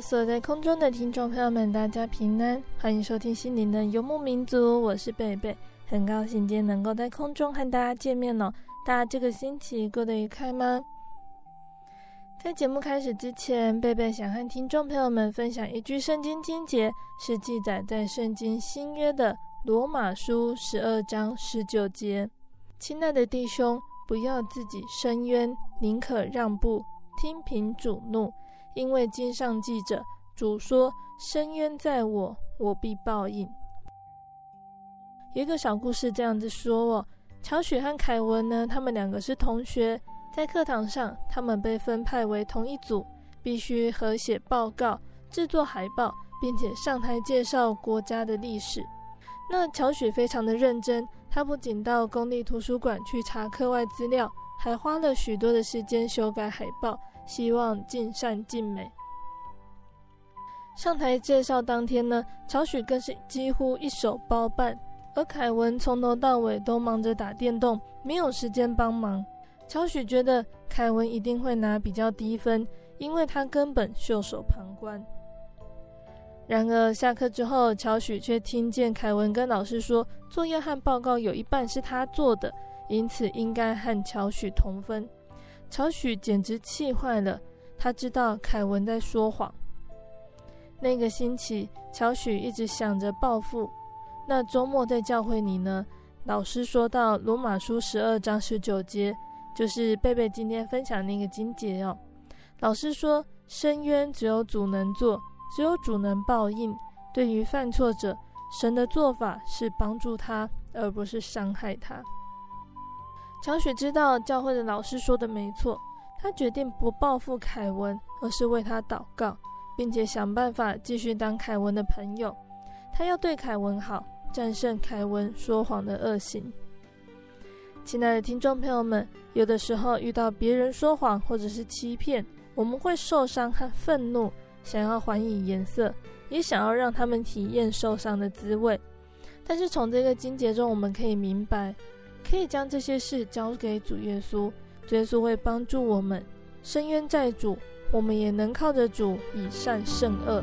所在空中的听众朋友们，大家平安，欢迎收听心灵的游牧民族，我是贝贝，很高兴今天能够在空中和大家见面哦。大家这个星期过得愉快吗？在节目开始之前，贝贝想和听众朋友们分享一句圣经经节，是记载在圣经新约的罗马书十二章十九节。亲爱的弟兄，不要自己伸冤，宁可让步，听凭主怒。因为经上记着，主说：“深渊在我，我必报应。”一个小故事这样子说哦，乔许和凯文呢，他们两个是同学，在课堂上，他们被分派为同一组，必须合写报告、制作海报，并且上台介绍国家的历史。那乔许非常的认真，他不仅到公立图书馆去查课外资料，还花了许多的时间修改海报。希望尽善尽美。上台介绍当天呢，乔许更是几乎一手包办，而凯文从头到尾都忙着打电动，没有时间帮忙。乔许觉得凯文一定会拿比较低分，因为他根本袖手旁观。然而下课之后，乔许却听见凯文跟老师说，作业和报告有一半是他做的，因此应该和乔许同分。乔许简直气坏了，他知道凯文在说谎。那个星期，乔许一直想着报复。那周末在教会里呢，老师说到罗马书十二章十九节，就是贝贝今天分享那个经节哦。老师说，伸冤只有主能做，只有主能报应。对于犯错者，神的做法是帮助他，而不是伤害他。小雪知道教会的老师说的没错，她决定不报复凯文，而是为他祷告，并且想办法继续当凯文的朋友。她要对凯文好，战胜凯文说谎的恶行。亲爱的听众朋友们，有的时候遇到别人说谎或者是欺骗，我们会受伤和愤怒，想要还以颜色，也想要让他们体验受伤的滋味。但是从这个经节中，我们可以明白。可以将这些事交给主耶稣，主耶稣会帮助我们。深渊在主，我们也能靠着主以善胜恶。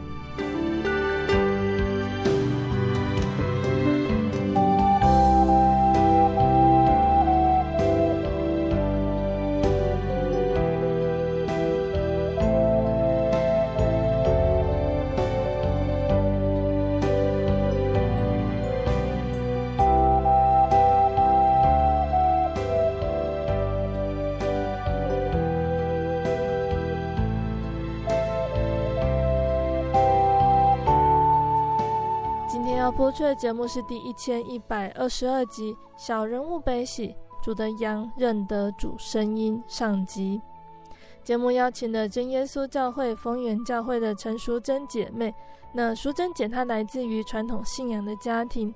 播出的节目是第一千一百二十二集《小人物悲喜，主的羊认得主声音》上集。节目邀请了真耶稣教会丰源教会的陈淑贞姐妹。那淑贞姐她来自于传统信仰的家庭，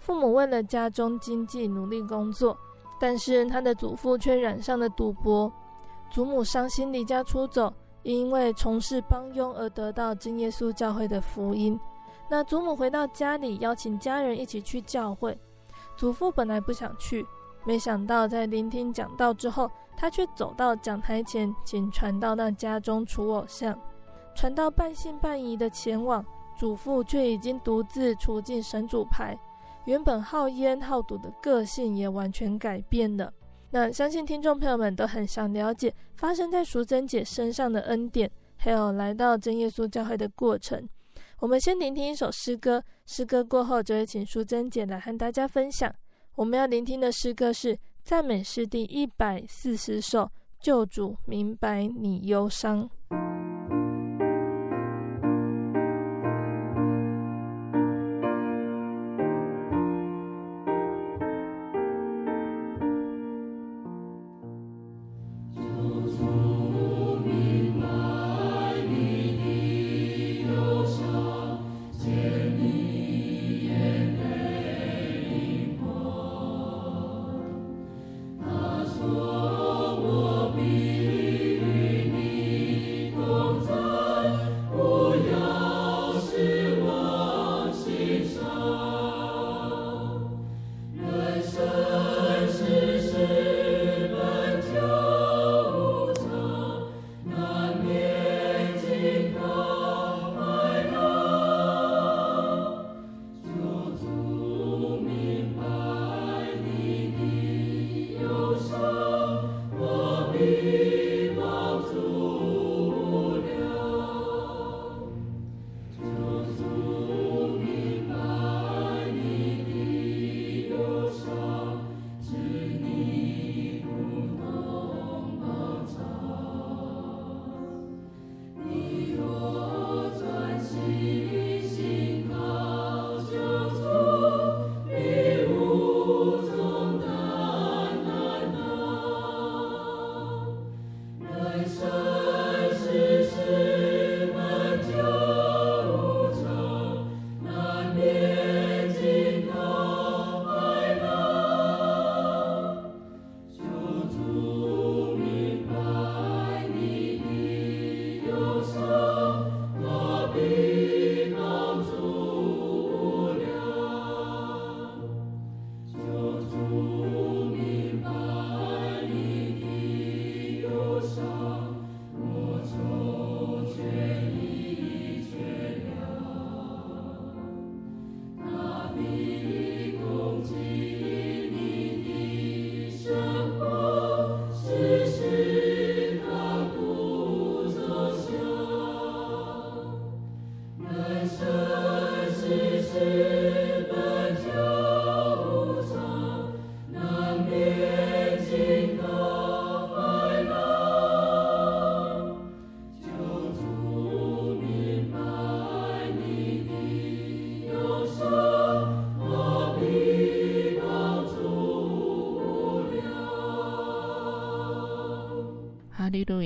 父母为了家中经济努力工作，但是她的祖父却染上了赌博，祖母伤心离家出走，因为从事帮佣而得到真耶稣教会的福音。那祖母回到家里，邀请家人一起去教会。祖父本来不想去，没想到在聆听讲道之后，他却走到讲台前，请传道到家中除偶像。传道半信半疑的前往，祖父却已经独自除尽神主牌，原本好烟好赌的个性也完全改变了。那相信听众朋友们都很想了解发生在淑贞姐身上的恩典，还有来到真耶稣教会的过程。我们先聆听一首诗歌，诗歌过后就会请淑珍姐来和大家分享。我们要聆听的诗歌是赞美诗第一百四十首，《救主明白你忧伤》。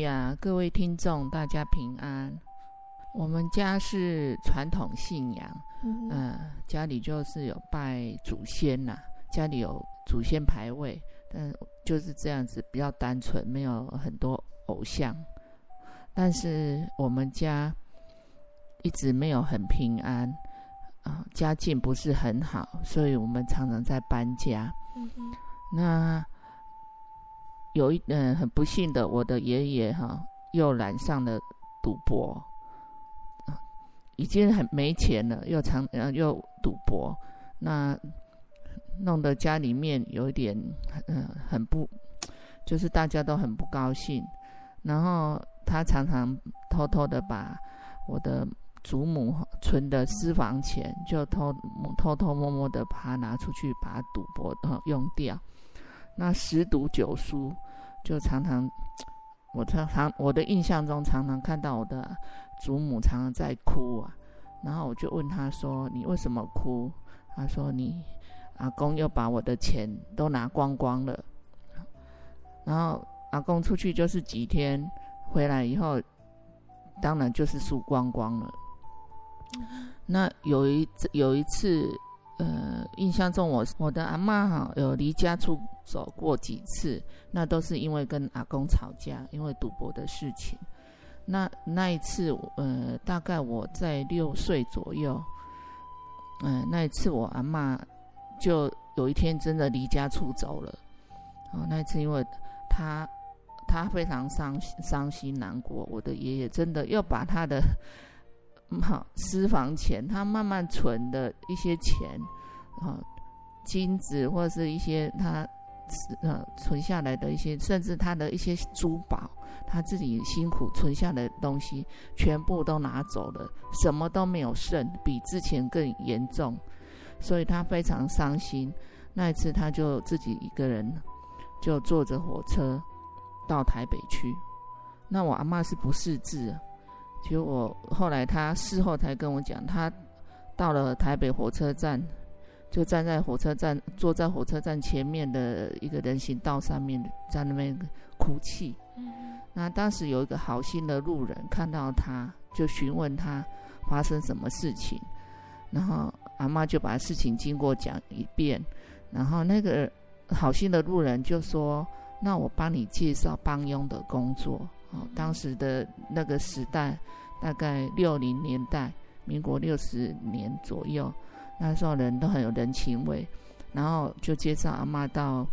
路亚，各位听众，大家平安。我们家是传统信仰，嗯，呃，家里就是有拜祖先呐，家里有祖先牌位，但就是这样子比较单纯，没有很多偶像。但是我们家一直没有很平安啊，呃，家境不是很好，所以我们常常在搬家。嗯哼，那。有一嗯，很不幸的，我的爷爷哈又染上了赌博，已经很没钱了，又常嗯又赌博，那弄得家里面有一点嗯很不，就是大家都很不高兴。然后他常常偷偷的把我的祖母存的私房钱，就偷偷偷摸摸的把它拿出去，把赌博啊用掉。那十赌九输，就常常，我常常我的印象中常常看到我的祖母常常在哭啊，然后我就问他说：“你为什么哭？”他说：“你阿公又把我的钱都拿光光了。”然后阿公出去就是几天，回来以后，当然就是输光光了。那有一有一次。呃，印象中我我的阿妈哈有离家出走过几次，那都是因为跟阿公吵架，因为赌博的事情。那那一次，呃，大概我在六岁左右，嗯、那一次我阿妈就有一天真的离家出走了。哦，那次因为他他非常伤伤心难过，我的爷爷真的要把他的好私房钱，他慢慢存的一些钱，啊，金子或者是一些他呃存下来的一些，甚至他的一些珠宝，他自己辛苦存下来的东西，全部都拿走了，什么都没有剩，比之前更严重，所以他非常伤心。那一次，他就自己一个人。就坐着火车到台北去。那我阿嬷是不识字，结果后来他事后才跟我讲，他到了台北火车站，就站在火车站，坐在火车站前面的一个人行道上面，在那边哭泣。嗯那当时有一个好心的路人看到他，就询问他发生什么事情，然后阿妈就把事情经过讲一遍，然后那个。好心的路人就说：“那我帮你介绍帮佣的工作。”哦，当时的那个时代，大概六零年代，民国六十年左右，那时候人都很有人情味，然后就介绍阿嬷到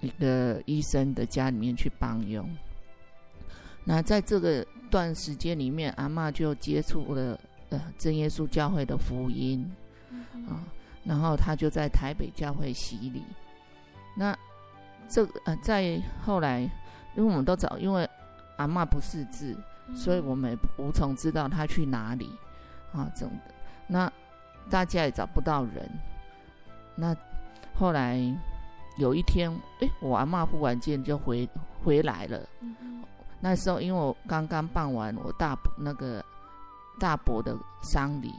一个医生的家里面去帮佣。那在这个段时间里面，阿嬷就接触了呃真耶稣教会的福音，啊，然后他就在台北教会洗礼。那这个呃，在后来，因为我们都找，因为阿嬷不识字，所以我们也无从知道她去哪里啊，这种的。那大家也找不到人。那后来有一天，哎，我阿嬷忽然间就回回来了。那时候因为我刚刚办完我大伯那个大伯的丧礼，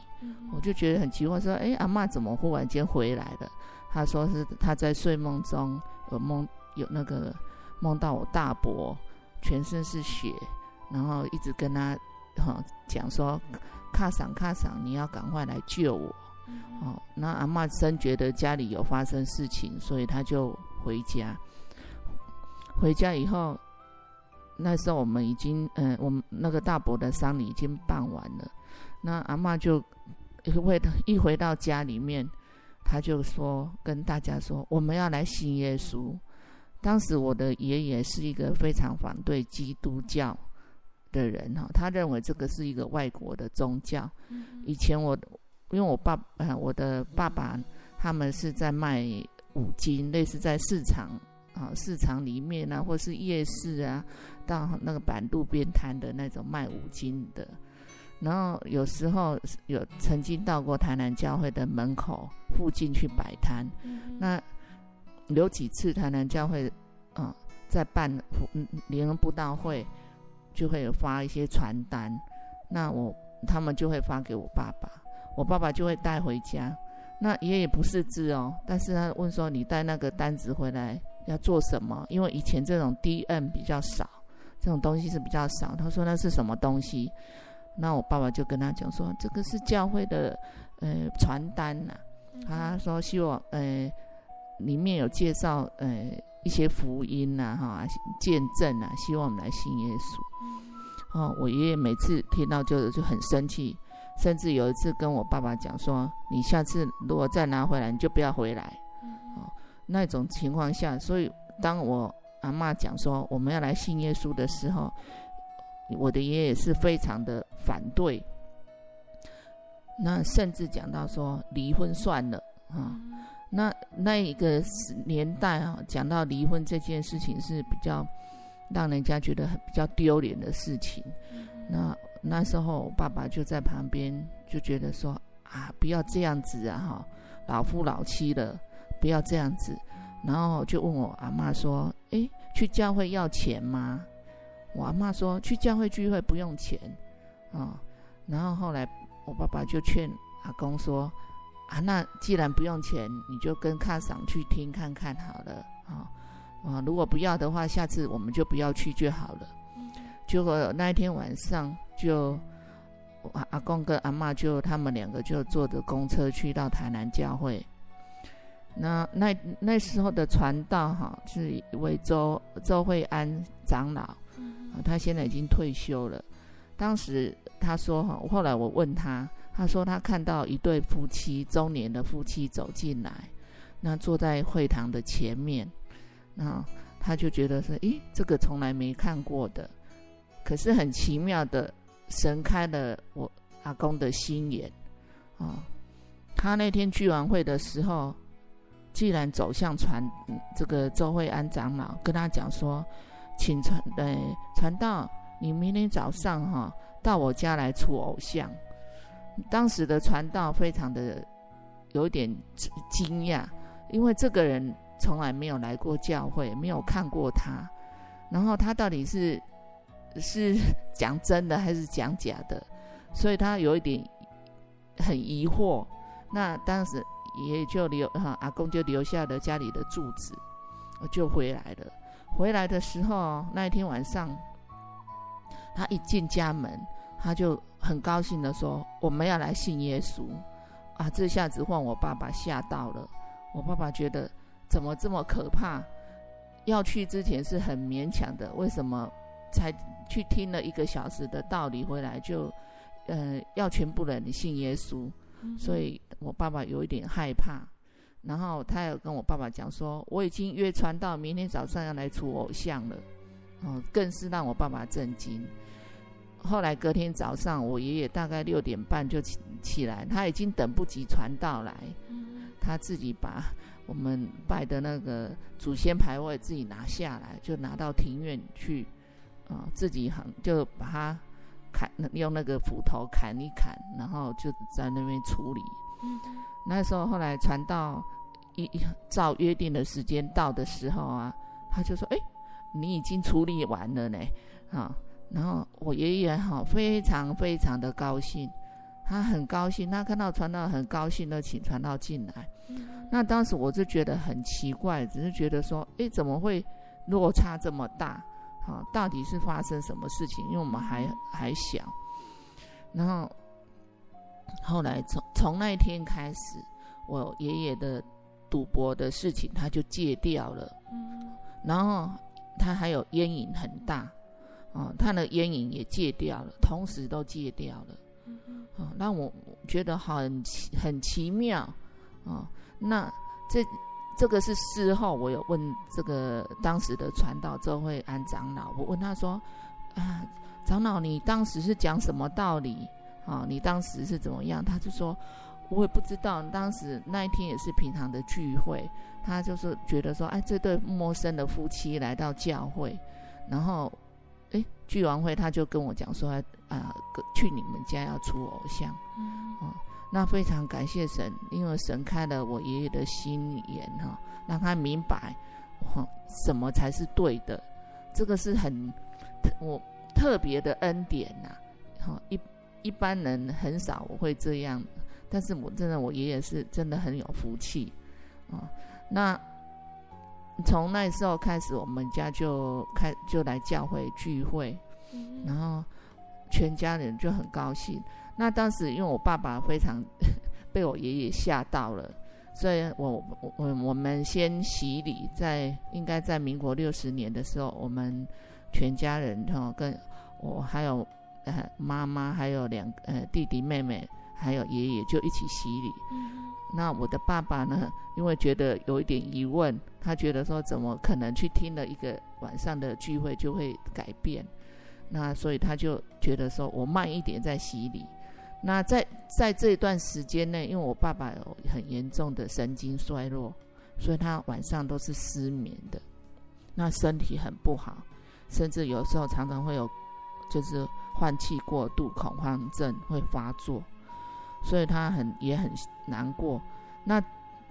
我就觉得很奇怪，说，哎，阿嬷怎么忽然间回来了？他说是他在睡梦中有梦有那个梦到我大伯全身是血，然后一直跟他哈讲说，卡桑卡桑，你要赶快来救我。哦，那阿嬷真觉得家里有发生事情，所以他就回家。回家以后，那时候我们已经嗯，我们那个大伯的丧礼已经办完了。那阿嬷就一回一回到家里面。他就说跟大家说，我们要来信耶稣。当时我的爷爷是一个非常反对基督教的人哈，他认为这个是一个外国的宗教。以前我因为我爸呃我的爸爸他们是在卖五金，类似在市场啊市场里面啊，或是夜市啊，到那个板路边摊的那种卖五金的。然后有时候有曾经到过台南教会的门口附近去摆摊，嗯、那有几次台南教会啊、在办联合布道会，就会发一些传单，那我他们就会发给我爸爸，我爸爸就会带回家。那爷爷不识字哦，但是他问说，你带那个单子回来要做什么？因为以前这种 DM 比较少，这种东西是比较少。他说那是什么东西？那我爸爸就跟他讲说，这个是教会的呃传单呐、他说希望呃里面有介绍呃一些福音呐、啊、哈见证啊，希望我们来信耶稣。哦，我爷爷每次听到就就很生气，甚至有一次跟我爸爸讲说，你下次如果再拿回来，你就不要回来。哦，那种情况下，所以当我阿嬷讲说我们要来信耶稣的时候。我的爷爷是非常的反对，那甚至讲到说离婚算了啊。那那一个年代啊，讲到离婚这件事情是比较让人家觉得很比较丢脸的事情。那那时候我爸爸就在旁边就觉得说啊，不要这样子啊哈，老夫老妻了，不要这样子。然后就问我阿妈说：“诶，去教会要钱吗？”我阿妈说去教会聚会不用钱，啊、哦，然后后来我爸爸就劝阿公说，啊，那既然不用钱，你就跟卡桑去听看看好了，啊、哦，啊，如果不要的话，下次我们就不要去就好了。结果那一天晚上就，阿阿公跟阿嬷就他们两个就坐着公车去到台南教会。那那那时候的传道哈是一位周周惠安长老。他现在已经退休了。当时他说：“哈，后来我问他，他说他看到一对夫妻，中年的夫妻走进来，那坐在会堂的前面。那他就觉得说，诶，这个从来没看过的，可是很奇妙的，神开了我阿公的心眼啊。他那天聚完会的时候，既然走向传这个周惠安长老，跟他讲说，请传呃传道，你明天早上哈到我家来出偶像。当时的传道非常的有点惊讶，因为这个人从来没有来过教会，没有看过他，然后他到底是 是讲真的还是讲假的，所以他有一点很疑惑。那当时也就留哈阿公就留下了家里的住址，就回来了。回来的时候，那一天晚上，他一进家门，他就很高兴的说：“我们要来信耶稣啊！”这下子换我爸爸吓到了。我爸爸觉得怎么这么可怕？要去之前是很勉强的，为什么才去听了一个小时的道理回来就呃要全部人信耶稣？所以我爸爸有一点害怕。然后他有跟我爸爸讲说：“我已经约传到，明天早上要来除偶像了。”哦，更是让我爸爸震惊。后来隔天早上，我爷爷大概六点半就起起来，他已经等不及传道来，他自己把我们拜的那个祖先牌位自己拿下来，就拿到庭院去，啊、哦，自己很就把它砍，用那个斧头砍一砍，然后就在那边处理。那时候后来传到一照约定的时间到的时候啊，他就说：“哎，你已经处理完了呢，啊、哦。”然后我爷爷哈非常非常的高兴，他很高兴，他看到传道很高兴的请传道进来。那当时我就觉得很奇怪，只是觉得说，诶，怎么会落差这么大？哈，到底是发生什么事情？因为我们还还小。然后后来从从那一天开始，我爷爷的赌博的事情他就戒掉了。然后他还有烟瘾很大。哦，他的烟瘾也戒掉了，同时都戒掉了。哦，让我觉得很奇很奇妙。哦，那这这个是事后，我有问这个当时的传道周慧安长老，我问他说：“啊，长老，你当时是讲什么道理？啊，你当时是怎么样？”他就说：“我也不知道，当时那一天也是平常的聚会，他就是觉得说，哎，这对陌生的夫妻来到教会，然后。”哎，聚完会他就跟我讲说，啊，去你们家要出偶像，嗯、哦，那非常感谢神，因为神开了我爷爷的心眼哈、哦，让他明白，哈、哦，什么才是对的，这个是很我特别的恩典呐、啊，哈、哦，一一般人很少我会这样，但是我真的我爷爷是真的很有福气，啊、哦，那。从那时候开始，我们家就开就来教会聚会，然后全家人就很高兴。那当时因为我爸爸非常 被我爷爷吓到了，所以我我我们先洗礼，在应该在民国六十年的时候，我们全家人哈跟我还有呃妈妈还有两呃弟弟妹妹还有爷爷就一起洗礼。那我的爸爸呢？因为觉得有一点疑问，他觉得说怎么可能去听了一个晚上的聚会就会改变？那所以他就觉得说我慢一点再洗礼。那在在这一段时间内，因为我爸爸有很严重的神经衰弱，所以他晚上都是失眠的，那身体很不好，甚至有时候常常会有就是换气过度恐慌症会发作。所以他很也很难过，那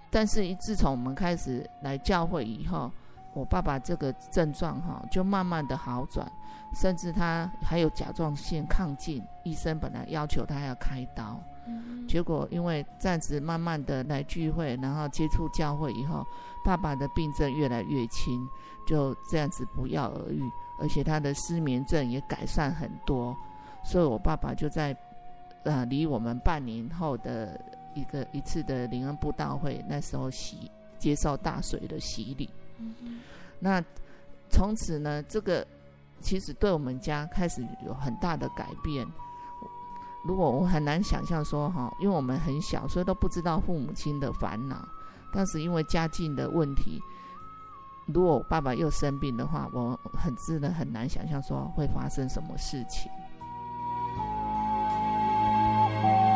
但是自从我们开始来教会以后，我爸爸这个症状哈就慢慢的好转，甚至他还有甲状腺亢进，医生本来要求他要开刀，嗯、结果因为这样子慢慢的来聚会，然后接触教会以后，爸爸的病症越来越轻，就这样子不药而愈，而且他的失眠症也改善很多，所以我爸爸就在。呃，离我们半年后的一个一次的灵恩布道会，那时候洗接受大水的洗礼。嗯、那从此呢，这个其实对我们家开始有很大的改变。如果我很难想象说哈，因为我们很小，所以都不知道父母亲的烦恼。但是因为家境的问题，如果我爸爸又生病的话，我很真的很难想象说会发生什么事情。在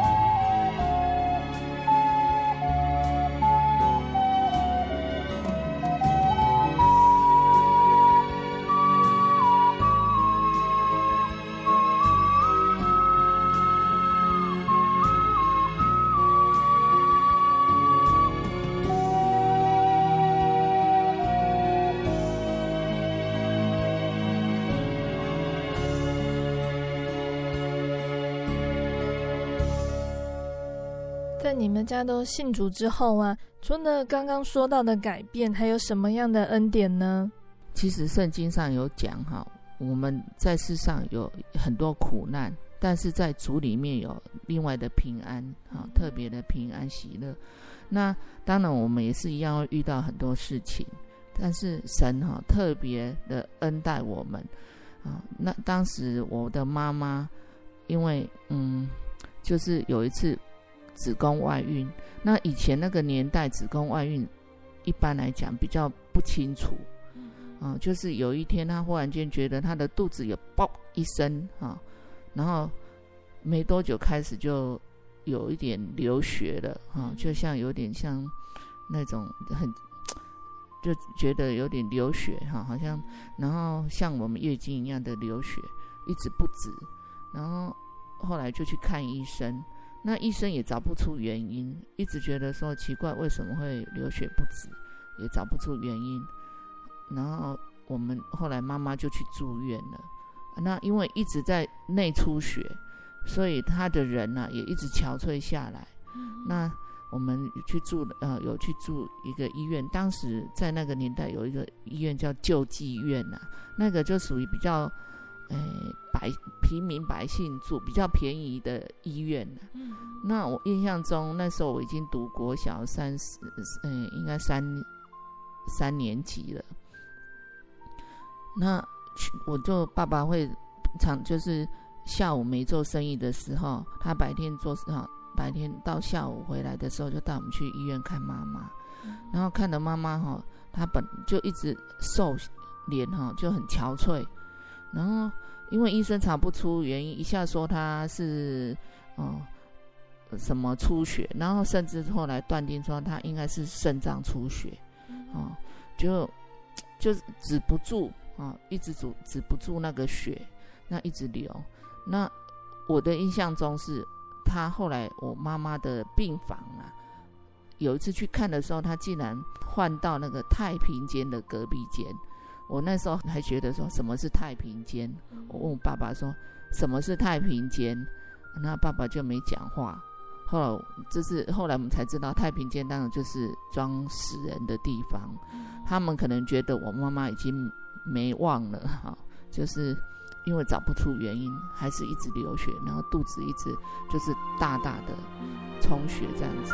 家都信主之后啊，除了刚刚说到的改变，还有什么样的恩典呢？其实圣经上有讲哈，我们在世上有很多苦难，但是在主里面有另外的平安哈，特别的平安喜乐。那当然我们也是一样会遇到很多事情，但是神哈特别的恩待我们啊。那当时我的妈妈因为嗯，就是有一次。子宫外孕，那以前那个年代，子宫外孕一般来讲比较不清楚，啊，就是有一天她忽然间觉得她的肚子有“嘣”一声啊，然后没多久开始就有一点流血了，啊，就像有点像那种很 就觉得有点流血哈，好像然后像我们月经一样的流血，一直不止，然后后来就去看医生。那医生也找不出原因，一直觉得说奇怪，为什么会流血不止，也找不出原因。然后我们后来妈妈就去住院了。那因为一直在内出血，所以他的人呢、啊、也一直憔悴下来。那我们去住呃有去住一个医院，当时在那个年代有一个医院叫救济院呐、啊，那个就属于比较。哎，百平民百姓住比较便宜的医院。嗯，那我印象中那时候我已经读国小三十，嗯，应该三三年级了。那我就爸爸会常就是下午没做生意的时候，他白天做哈，白天到下午回来的时候就带我们去医院看妈妈。然后看到妈妈哈，她本就一直瘦脸哈，就很憔悴。然后，因为医生查不出原因，一下说他是，哦，什么出血，然后甚至后来断定说他应该是肾脏出血，哦，就就止不住啊，一直止止不住那个血，那一直流。那我的印象中是，他后来我妈妈的病房啊，有一次去看的时候，他竟然换到那个太平间的隔壁间。我那时候还觉得说什么是太平间，我问我爸爸说什么是太平间，那爸爸就没讲话。后来就是后来我们才知道，太平间当然就是装死人的地方。他们可能觉得我妈妈已经没忘了哈，就是因为找不出原因，还是一直流血，然后肚子一直就是大大的充血这样子。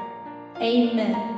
Amen.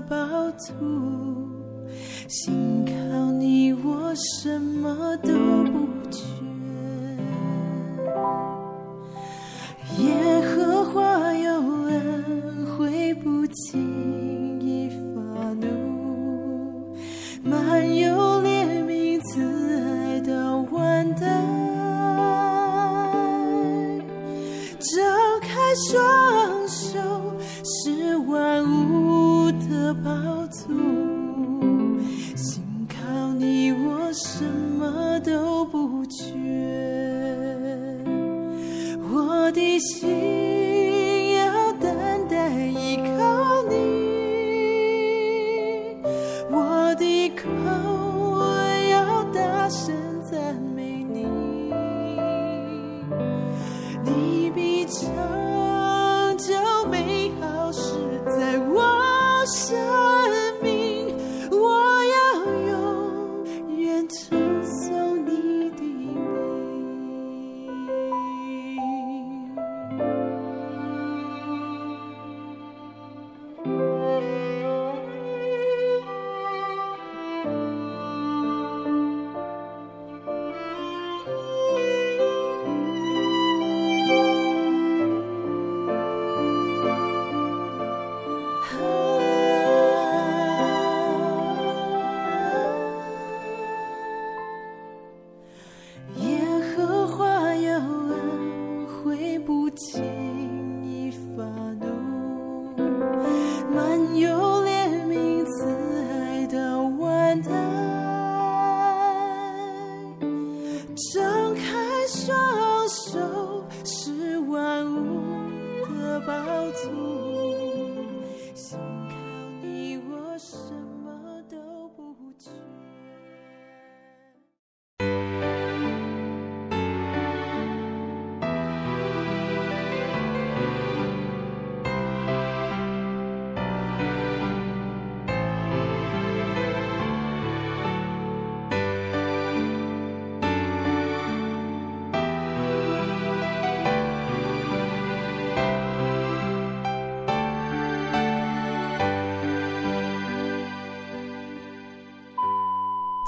宝土，心靠你，我什么都不缺。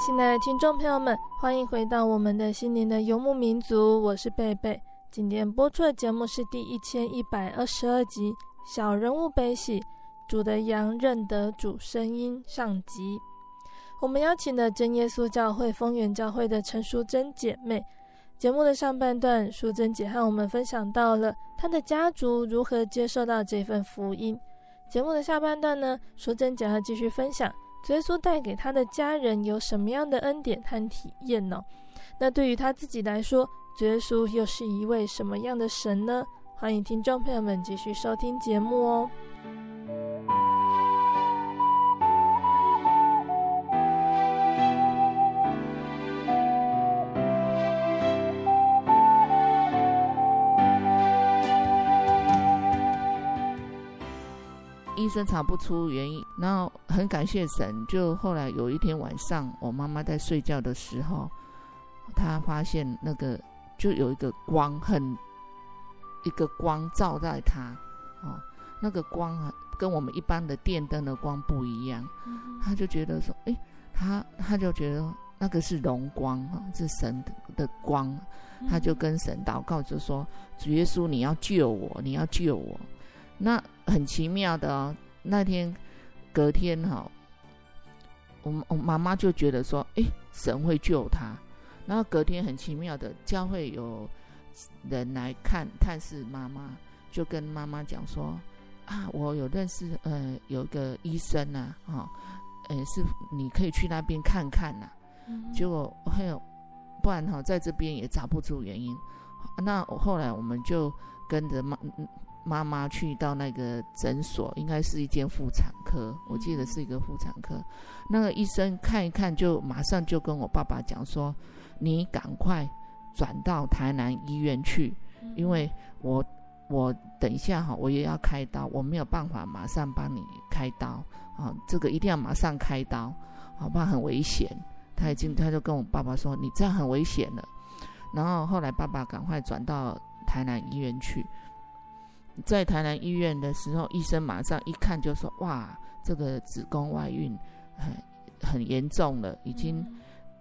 亲爱的听众朋友们，欢迎回到我们的心灵的游牧民族，我是贝贝。今天播出的节目是第一千一百二十二集《小人物悲喜》，主的羊认得主声音上集。我们邀请了真耶稣教会丰原教会的陈淑贞姐妹。节目的上半段，淑贞姐和我们分享到了她的家族如何接受到这份福音。节目的下半段呢，淑贞姐要继续分享。耶稣带给他的家人有什么样的恩典和体验呢？那对于他自己来说，耶稣又是一位什么样的神呢？欢迎听众朋友们继续收听节目哦。生查不出原因，然后很感谢神，就后来有一天晚上，我妈妈在睡觉的时候，她发现那个就有一个光，很一个光照在她，哦，那个光啊，跟我们一般的电灯的光不一样，她就觉得说，诶，她她就觉得那个是荣光啊，是神的光，她就跟神祷告，就说，主耶稣，你要救我，你要救我。那很奇妙的哦，那天隔天哈、哦，我我妈妈就觉得说，诶，神会救她。然后隔天很奇妙的，教会有人来看探视妈妈，就跟妈妈讲说，啊，我有认识呃有个医生呐、啊，哈、哦，呃是你可以去那边看看呐、啊。结果还有，不然哈、哦，在这边也找不出原因。那后来我们就跟着妈。妈妈去到那个诊所，应该是一间妇产科，我记得是一个妇产科。那个医生看一看，就马上就跟我爸爸讲说：“你赶快转到台南医院去，因为我我等一下哈，我也要开刀，我没有办法马上帮你开刀啊，这个一定要马上开刀，好怕很危险。”他已经他就跟我爸爸说：“你这样很危险了。”然后后来爸爸赶快转到台南医院去。在台南医院的时候，医生马上一看就说：“哇，这个子宫外孕很很严重了，已经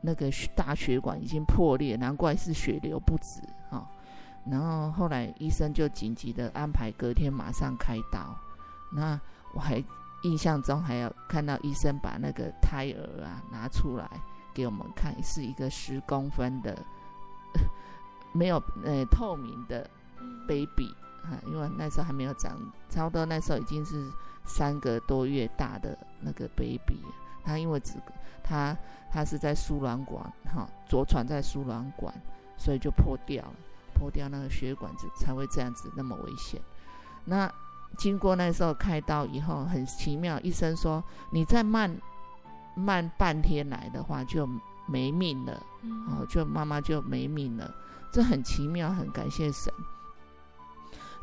那个大血管已经破裂，难怪是血流不止啊。”然后后来医生就紧急的安排隔天马上开刀。那我还印象中还有看到医生把那个胎儿啊拿出来给我们看，是一个十公分的 没有呃透明的 baby。啊，因为那时候还没有长，差不多那时候已经是三个多月大的那个 baby，他因为只他他是在输卵管哈，着床在输卵管，所以就破掉了，破掉那个血管子才会这样子那么危险。那经过那时候开刀以后，很奇妙，医生说你再慢慢半天来的话就没命了，哦，就妈妈就没命了，这很奇妙，很感谢神。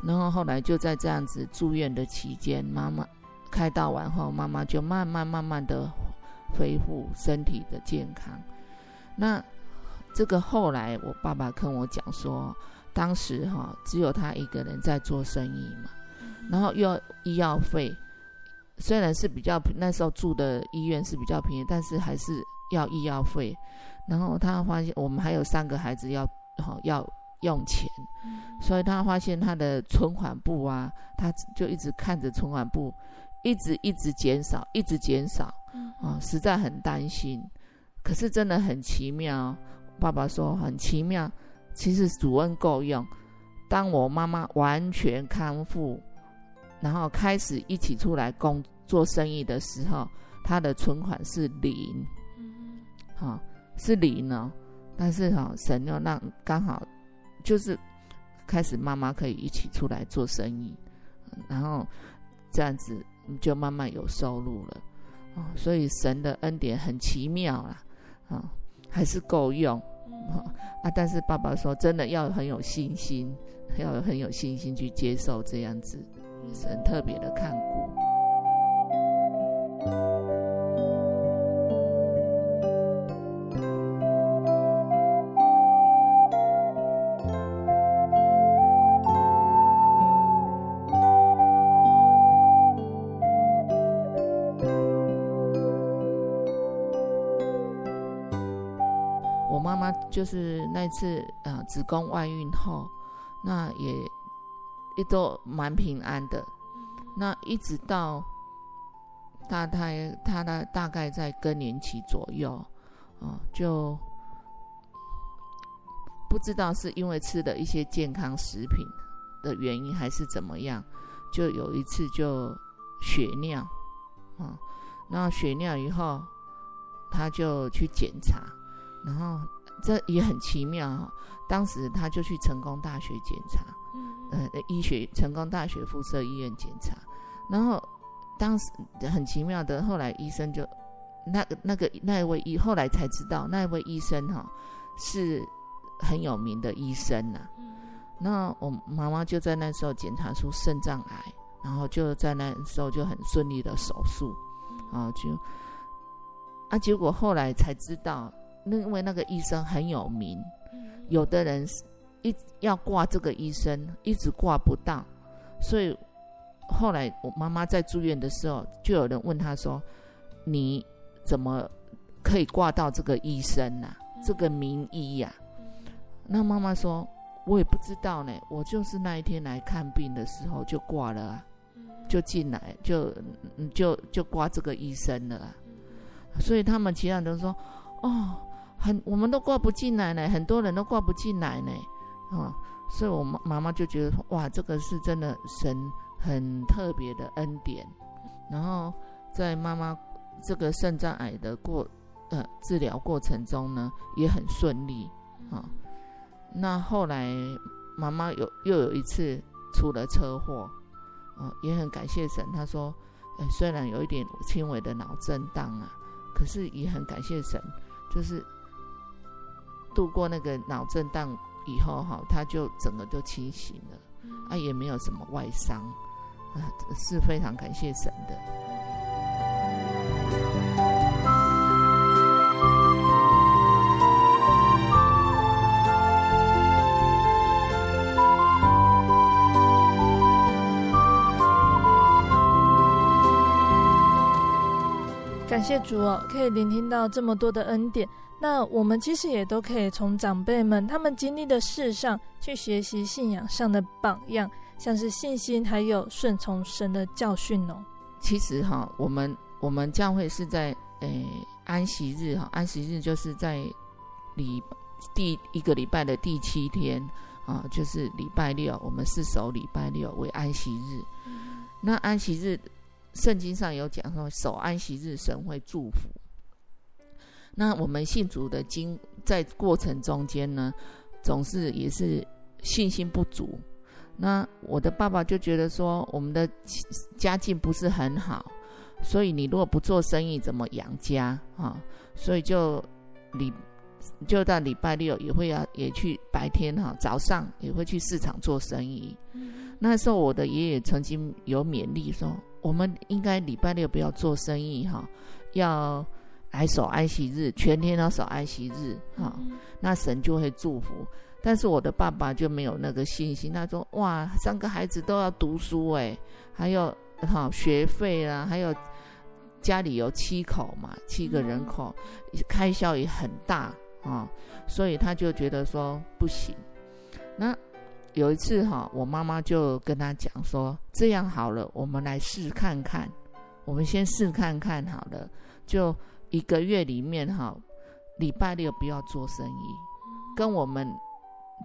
然后后来就在这样子住院的期间，妈妈开刀完后，妈妈就慢慢慢慢的恢复身体的健康。那这个后来我爸爸跟我讲说，当时哈只有他一个人在做生意嘛，然后又要医药费，虽然是比较那时候住的医院是比较便宜，但是还是要医药费。然后他发现我们还有三个孩子要好要。用钱，所以他发现他的存款簿啊，他就一直看着存款簿，一直一直减少，一直减少，啊，实在很担心。可是真的很奇妙，爸爸说很奇妙。其实主恩够用。当我妈妈完全康复，然后开始一起出来工做生意的时候，他的存款是零，好，是零呢。但是哈，神又让刚好。就是开始，妈妈可以一起出来做生意，然后这样子就慢慢有收入了啊。所以神的恩典很奇妙啦，啊，还是够用啊。但是爸爸说，真的要很有信心，要很有信心去接受这样子，神特别的看顾。就是那次啊，子宫外孕后，那也也都蛮平安的。那一直到大概他的大概在更年期左右，啊，就不知道是因为吃的一些健康食品的原因，还是怎么样，就有一次就血尿，啊，那血尿以后，他就去检查，然后。这也很奇妙哈、哦，当时他就去成功大学检查，呃，医学成功大学附设医院检查，然后当时很奇妙的，后来医生就那个那个那一位医，后来才知道那一位医生哈、哦、是很有名的医生呐、啊。那我妈妈就在那时候检查出肾脏癌，然后就在那时候就很顺利的手术，啊，就啊，结果后来才知道，那因为那个医生很有名，有的人一要挂这个医生，一直挂不到，所以后来我妈妈在住院的时候，就有人问她说：“你怎么可以挂到这个医生呢、啊？这个名医呀、啊？”那妈妈说：“我也不知道呢，我就是那一天来看病的时候就挂了啊。”就进来，就就就挂这个医生了，啊所以他们其他人都说，哦，很，我们都挂不进来呢，很多人都挂不进来呢，啊、所以我妈妈就觉得，哇，这个是真的神很特别的恩典。然后在妈妈这个肾脏癌的过呃治疗过程中呢，也很顺利啊、那后来妈妈有又有一次出了车祸。啊，也很感谢神。他说，虽然有一点轻微的脑震荡啊，可是也很感谢神，就是度过那个脑震荡以后，哈，他就整个就清醒了，啊，也没有什么外伤，啊，是非常感谢神的。主哦，可以聆听到这么多的恩典。那我们其实也都可以从长辈们他们经历的事上去学习信仰上的榜样，像是信心还有顺从神的教训哦。其实哈，我们我们教会是在诶、欸、安息日哈，安息日就是在礼第一个礼拜的第七天啊，就是礼拜六，我们是守礼拜六为安息日。嗯、那安息日。圣经上有讲说，守安息日，神会祝福。那我们信主的经在过程中间呢，总是也是信心不足。那我的爸爸就觉得说，我们的家境不是很好，所以你如果不做生意，怎么养家啊？所以就礼就到礼拜六也会要也去白天哈，早上也会去市场做生意。那时候我的爷爷曾经有勉励说。我们应该礼拜六不要做生意哈，要来守安息日，全天都守安息日哈，那神就会祝福。但是我的爸爸就没有那个信心，他说：“哇，三个孩子都要读书哎，还有哈学费啊，还有家里有七口嘛，七个人口，开销也很大啊，所以他就觉得说不行。”那。有一次哈，我妈妈就跟他讲说：“这样好了，我们来试看看，我们先试看看好了，就一个月里面哈，礼拜六不要做生意，跟我们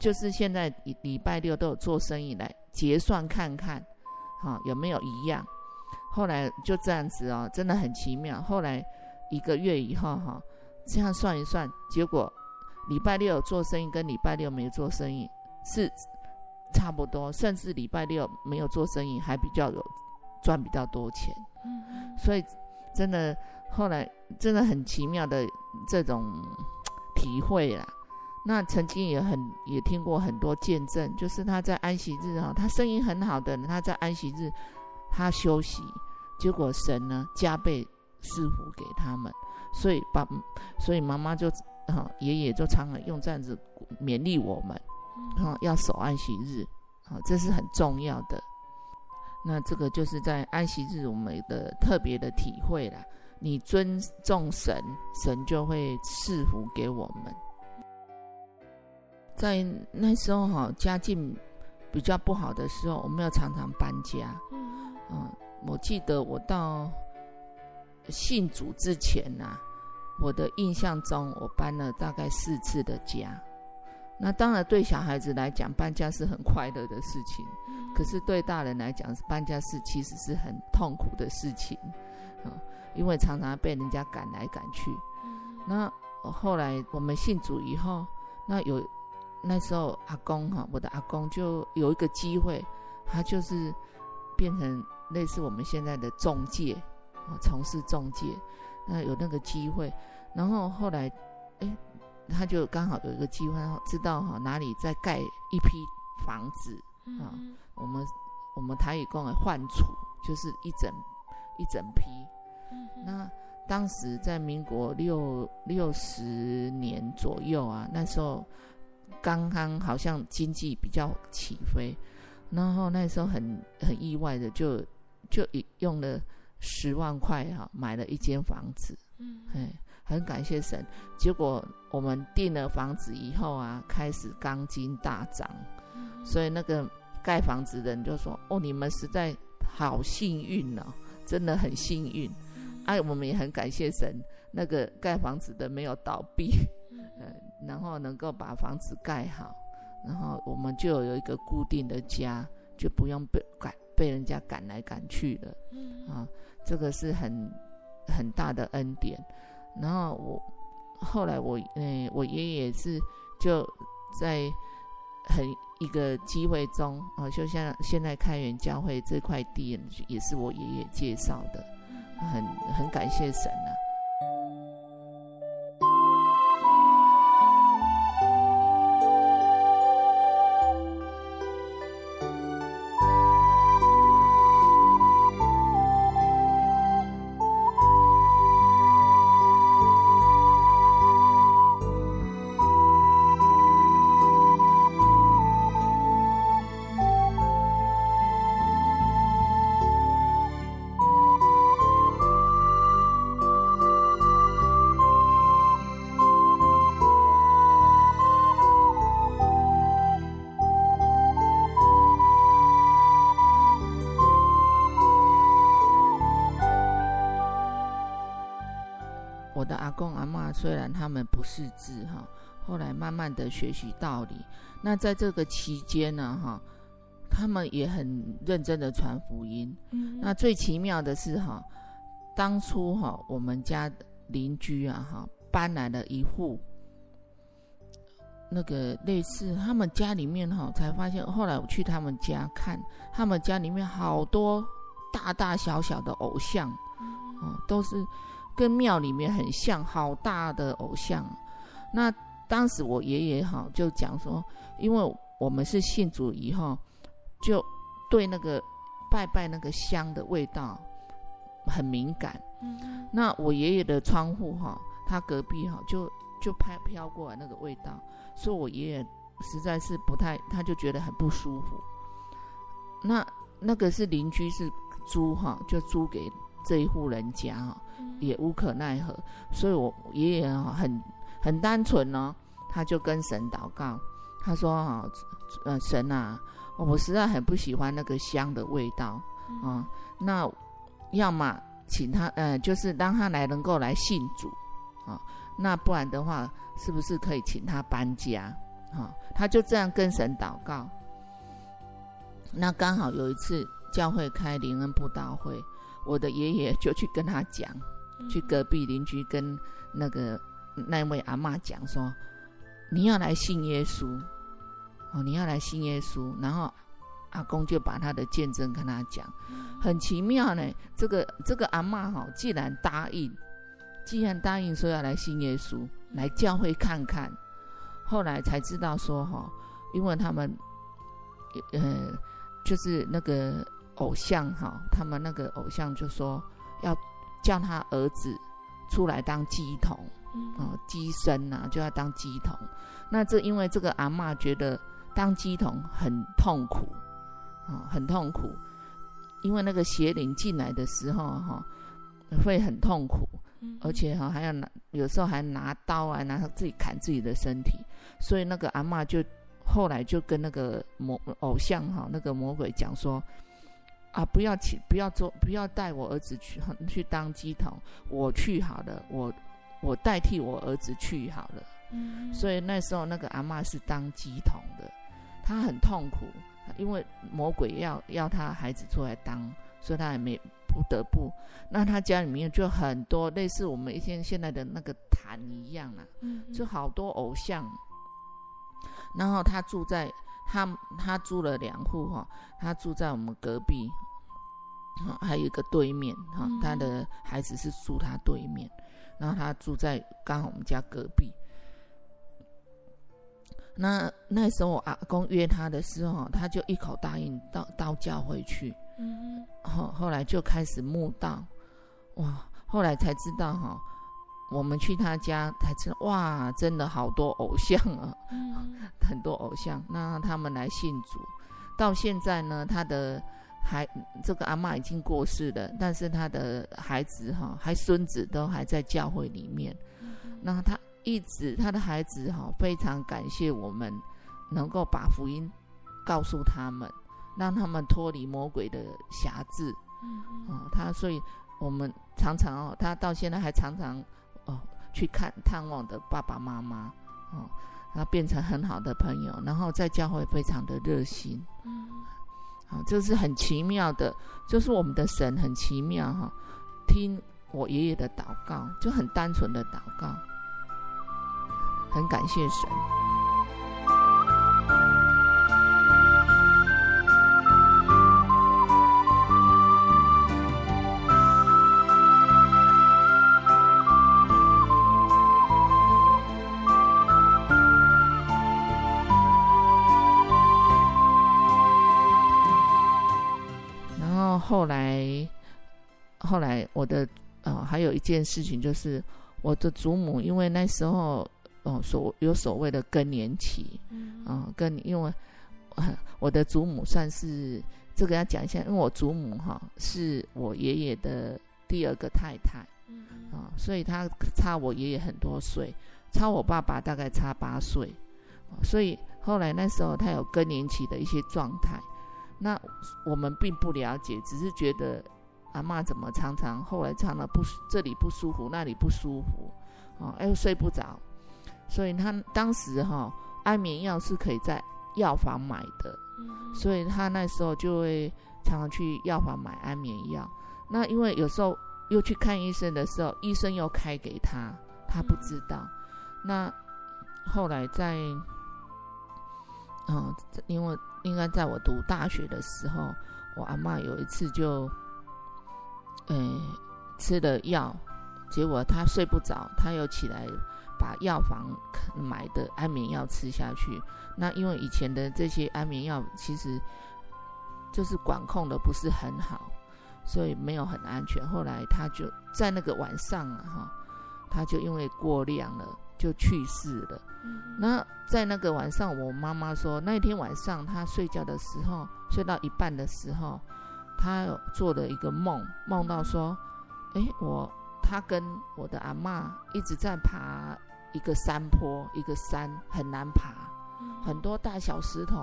就是现在礼拜六都有做生意来结算看看，哈有没有一样？后来就这样子哦，真的很奇妙。后来一个月以后哈，这样算一算，结果礼拜六有做生意跟礼拜六没有做生意是。”差不多，甚至礼拜六没有做生意，还比较有赚比较多钱。嗯，所以真的后来真的很奇妙的这种体会啦。那曾经也很也听过很多见证，就是他在安息日啊，他生意很好的，他在安息日他休息，结果神呢加倍赐福给他们，所以爸所以妈妈就啊爷爷就常常用这样子勉励我们。好，要守安息日，好，这是很重要的。那这个就是在安息日我们的特别的体会啦。你尊重神，神就会赐福给我们。在那时候哈，家境比较不好的时候，我们要常常搬家。嗯，我记得我到信主之前呐，我的印象中，我搬了大概四次的家。那当然，对小孩子来讲，搬家是很快乐的事情；可是对大人来讲，搬家是其实是很痛苦的事情，啊，因为常常被人家赶来赶去。那后来我们信主以后，那有那时候阿公哈，我的阿公就有一个机会，他就是变成类似我们现在的中介啊，从事中介。那有那个机会，然后后来，哎。他就刚好有一个机会，知道哈哪里在盖一批房子啊，我们我们台语讲的换厝，就是一整一整批。嗯、那当时在民国六六十年左右啊，那时候刚刚好像经济比较起飞，然后那时候很很意外的就就用了十万块哈、啊、买了一间房子。嗯，哎，很感谢神。结果我们订了房子以后啊，开始钢筋大涨，嗯、所以那个。盖房子的人就说：“哦，你们实在好幸运哦，真的很幸运。哎、啊，我们也很感谢神，那个盖房子的没有倒闭，嗯，然后能够把房子盖好，然后我们就有一个固定的家，就不用被赶被人家赶来赶去了。啊，这个是很很大的恩典。然后我后来我嗯，我爷爷是就在很。”一个机会中，啊，就像现在开元教会这块地，也是我爷爷介绍的，很很感谢神啊。的学习道理。那在这个期间呢哈，他们也很认真的传福音。嗯，那最奇妙的是哈，当初哈我们家邻居啊哈搬来了一户，那个类似他们家里面哈才发现，后来我去他们家看，他们家里面好多大大小小的偶像，哦都是。跟庙里面很像，好大的偶像。那当时我爷爷哈就讲说，因为我们是信主以后，就对那个拜拜那个香的味道很敏感。嗯。那我爷爷的窗户哈，他隔壁哈就就拍飘过来那个味道，所以我爷爷实在是不太，他就觉得很不舒服。那那个是邻居是租哈，就租给。这一户人家哈，也无可奈何，所以我爷爷哈很很单纯哦，他就跟神祷告，他说啊，呃神啊，我实在很不喜欢那个香的味道啊，那要么请他呃，就是让他来能够来信主啊，那不然的话，是不是可以请他搬家啊？他就这样跟神祷告。那刚好有一次教会开灵恩布道会。我的爷爷就去跟他讲，去隔壁邻居跟那个那位阿嬷讲说：“你要来信耶稣哦，你要来信耶稣。”然后阿公就把他的见证跟他讲，很奇妙呢。这个这个阿嬷哈，既然答应，既然答应说要来信耶稣，来教会看看，后来才知道说哈，因为他们呃，就是那个。偶像哈，他们那个偶像就说要叫他儿子出来当祭童，啊，乩身啊，就要当鸡童。那这因为这个阿嬷觉得当鸡童很痛苦，啊，很痛苦，因为那个邪灵进来的时候哈，会很痛苦，而且哈还要拿，有时候还拿刀啊，拿自己砍自己的身体，所以那个阿嬷就后来就跟那个魔偶像哈那个魔鬼讲说。啊！不要去，不要做，不要带我儿子去去当鸡童，我去好了，我我代替我儿子去好了。嗯。所以那时候那个阿嬷是当鸡童的，她很痛苦，因为魔鬼要要她孩子出来当，所以她也没不得不。那她家里面就很多类似我们一天现在的那个坛一样啊，嗯，就好多偶像。然后他住在。他他住了两户哈，他住在我们隔壁，哈，还有一个对面哈，他的孩子是住他对面，然后他住在刚好我们家隔壁。那那时候我阿公约他的时候，他就一口答应到到教会去。嗯，后后来就开始慕道，哇，后来才知道哈，我们去他家才知道，哇，真的好多偶像啊，嗯，很多偶像。那他们来信主，到现在呢，他的孩这个阿嬷已经过世了，但是他的孩子哈，还孙子都还在教会里面。那他一直他的孩子哈，非常感谢我们能够把福音告诉他们。让他们脱离魔鬼的辖制，嗯，哦，他所以我们常常哦，他到现在还常常哦去看探望的爸爸妈妈，哦，他变成很好的朋友，然后在教会非常的热心，嗯，啊，这是很奇妙的，就是我们的神很奇妙哈，听我爷爷的祷告，就很单纯的祷告，很感谢神。后来，后来我的呃还有一件事情就是我的祖母，因为那时候哦所有所谓的更年期，嗯，啊更因为我的祖母算是这个要讲一下，因为我祖母哈是我爷爷的第二个太太，嗯啊，所以她差我爷爷很多岁，差我爸爸大概差八岁，所以后来那时候她有更年期的一些状态。那我们并不了解，只是觉得阿嬷怎么常常后来常常不这里不舒服，那里不舒服，哦，哎，睡不着，所以他当时哈、哦、安眠药是可以在药房买的，所以他那时候就会常常去药房买安眠药。那因为有时候又去看医生的时候，医生又开给他，他不知道。那后来在。嗯，因为应该在我读大学的时候，我阿嬷有一次就，呃、吃了药，结果她睡不着，她又起来把药房买的安眠药吃下去。那因为以前的这些安眠药其实就是管控的不是很好，所以没有很安全。后来她就在那个晚上啊，哈，她就因为过量了。就去世了。那在那个晚上，我妈妈说，那天晚上她睡觉的时候，睡到一半的时候，她做了一个梦，梦到说，哎，我她跟我的阿嬷一直在爬一个山坡，一个山很难爬，很多大小石头，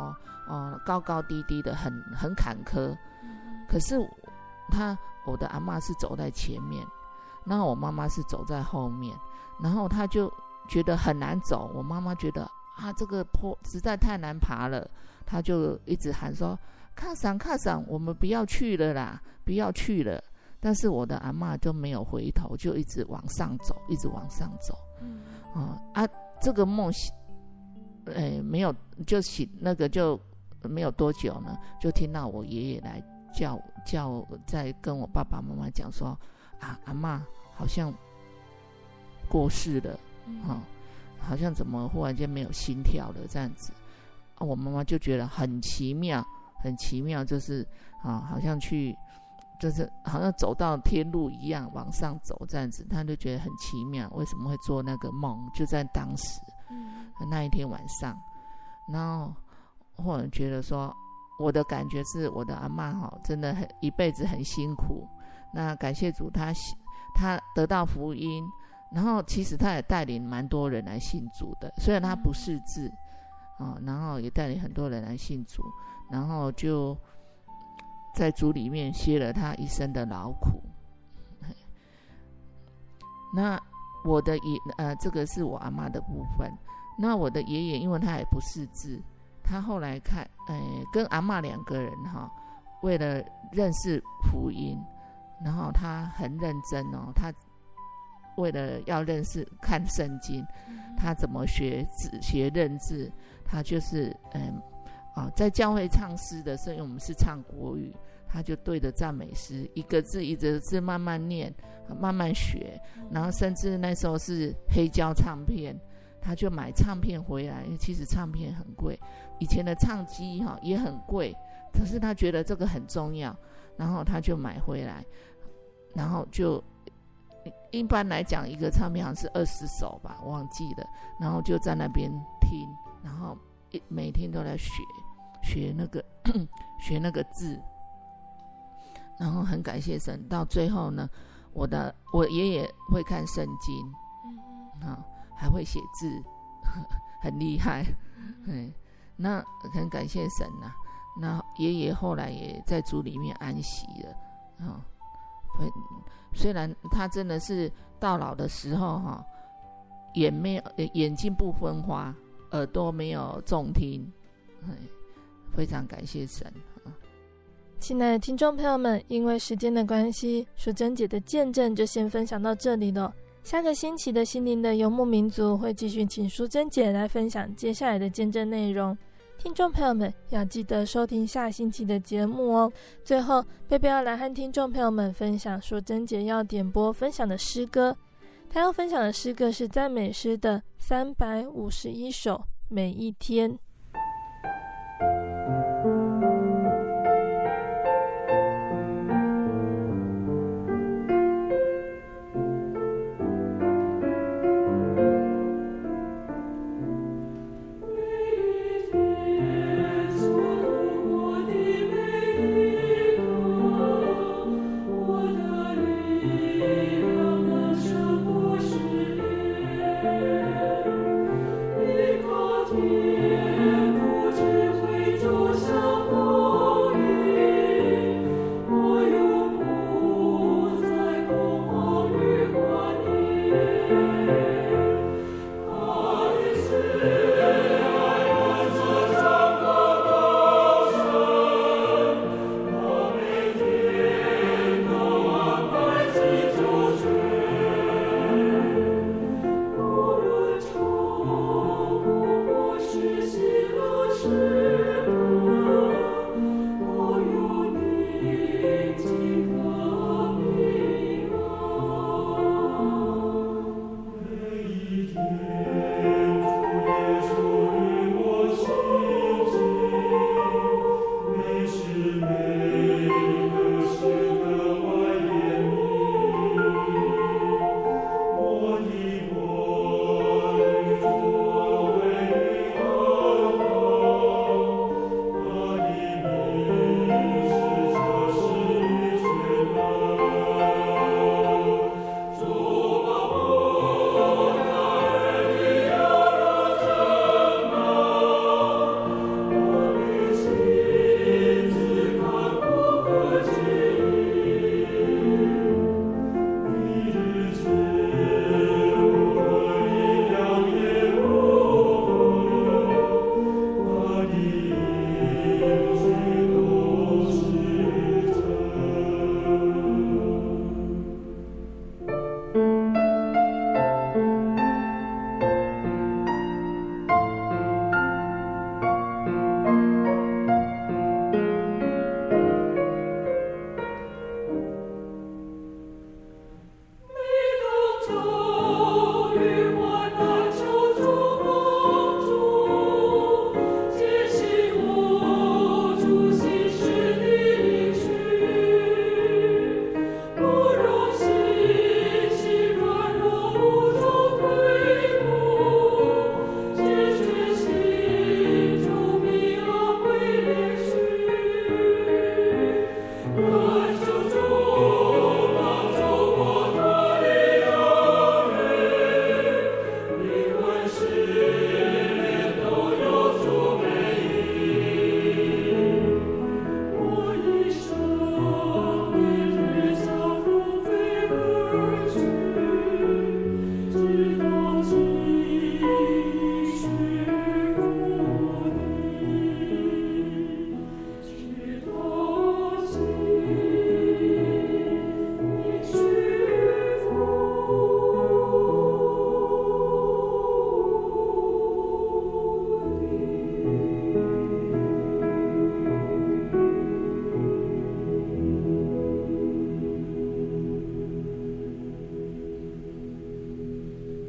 哦、呃，高高低低的，很很坎坷。可是她我的阿嬷是走在前面，那我妈妈是走在后面，然后她就。觉得很难走，我妈妈觉得啊，这个坡实在太难爬了，她就一直喊说：“卡桑卡桑，我们不要去了啦，不要去了。”但是我的阿嬷就没有回头，就一直往上走，一直往上走。嗯，啊啊，这个梦醒，哎，没有就醒，那个就没有多久呢，就听到我爷爷来叫叫，在跟我爸爸妈妈讲说：“啊，阿嬷好像过世了。”哦，好像怎么忽然间没有心跳了这样子，啊，我妈妈就觉得很奇妙，很奇妙，就是啊，好像去，就是好像走到天路一样往上走这样子，她就觉得很奇妙，为什么会做那个梦？就在当时，那一天晚上，然后或者觉得说，我的感觉是我的阿妈哈，真的很一辈子很辛苦，那感谢主，她她得到福音。然后其实他也带领蛮多人来信主的，虽然他不识字，啊、哦，然后也带领很多人来信主，然后就在主里面歇了他一生的劳苦。那我的爷呃，这个是我阿嬷的部分。那我的爷爷，因为他也不识字，他后来看，呃，跟阿嬷两个人哈、哦，为了认识福音，然后他很认真哦，他。为了要认识看圣经，他怎么学字学认字？他就是嗯啊，在教会唱诗的时候，因为我们是唱国语，他就对着赞美诗，一个字一个字慢慢念，慢慢学。然后甚至那时候是黑胶唱片，他就买唱片回来，因为其实唱片很贵，以前的唱机哈也很贵，可是他觉得这个很重要，然后他就买回来，然后就一般来讲一个唱片好像是二十首吧，忘记了，然后就在那边听，然后一每天都在学学那个 学那个字，然后很感谢神，到最后呢，我的我爷爷会看圣经，嗯，好。还会写字，很厉害，嗯，那很感谢神呐、啊。那爷爷后来也在主里面安息了，啊、哦，虽然他真的是到老的时候哈，眼没有眼睛不分花，耳朵没有重听，非常感谢神啊。亲爱的听众朋友们，因为时间的关系，淑贞姐的见证就先分享到这里了。下个星期的心灵的游牧民族会继续请淑贞姐来分享接下来的见证内容，听众朋友们要记得收听下星期的节目哦。最后，贝贝要来和听众朋友们分享说珍姐要点播分享的诗歌，她要分享的诗歌是赞美诗的三百五十一首，每一天。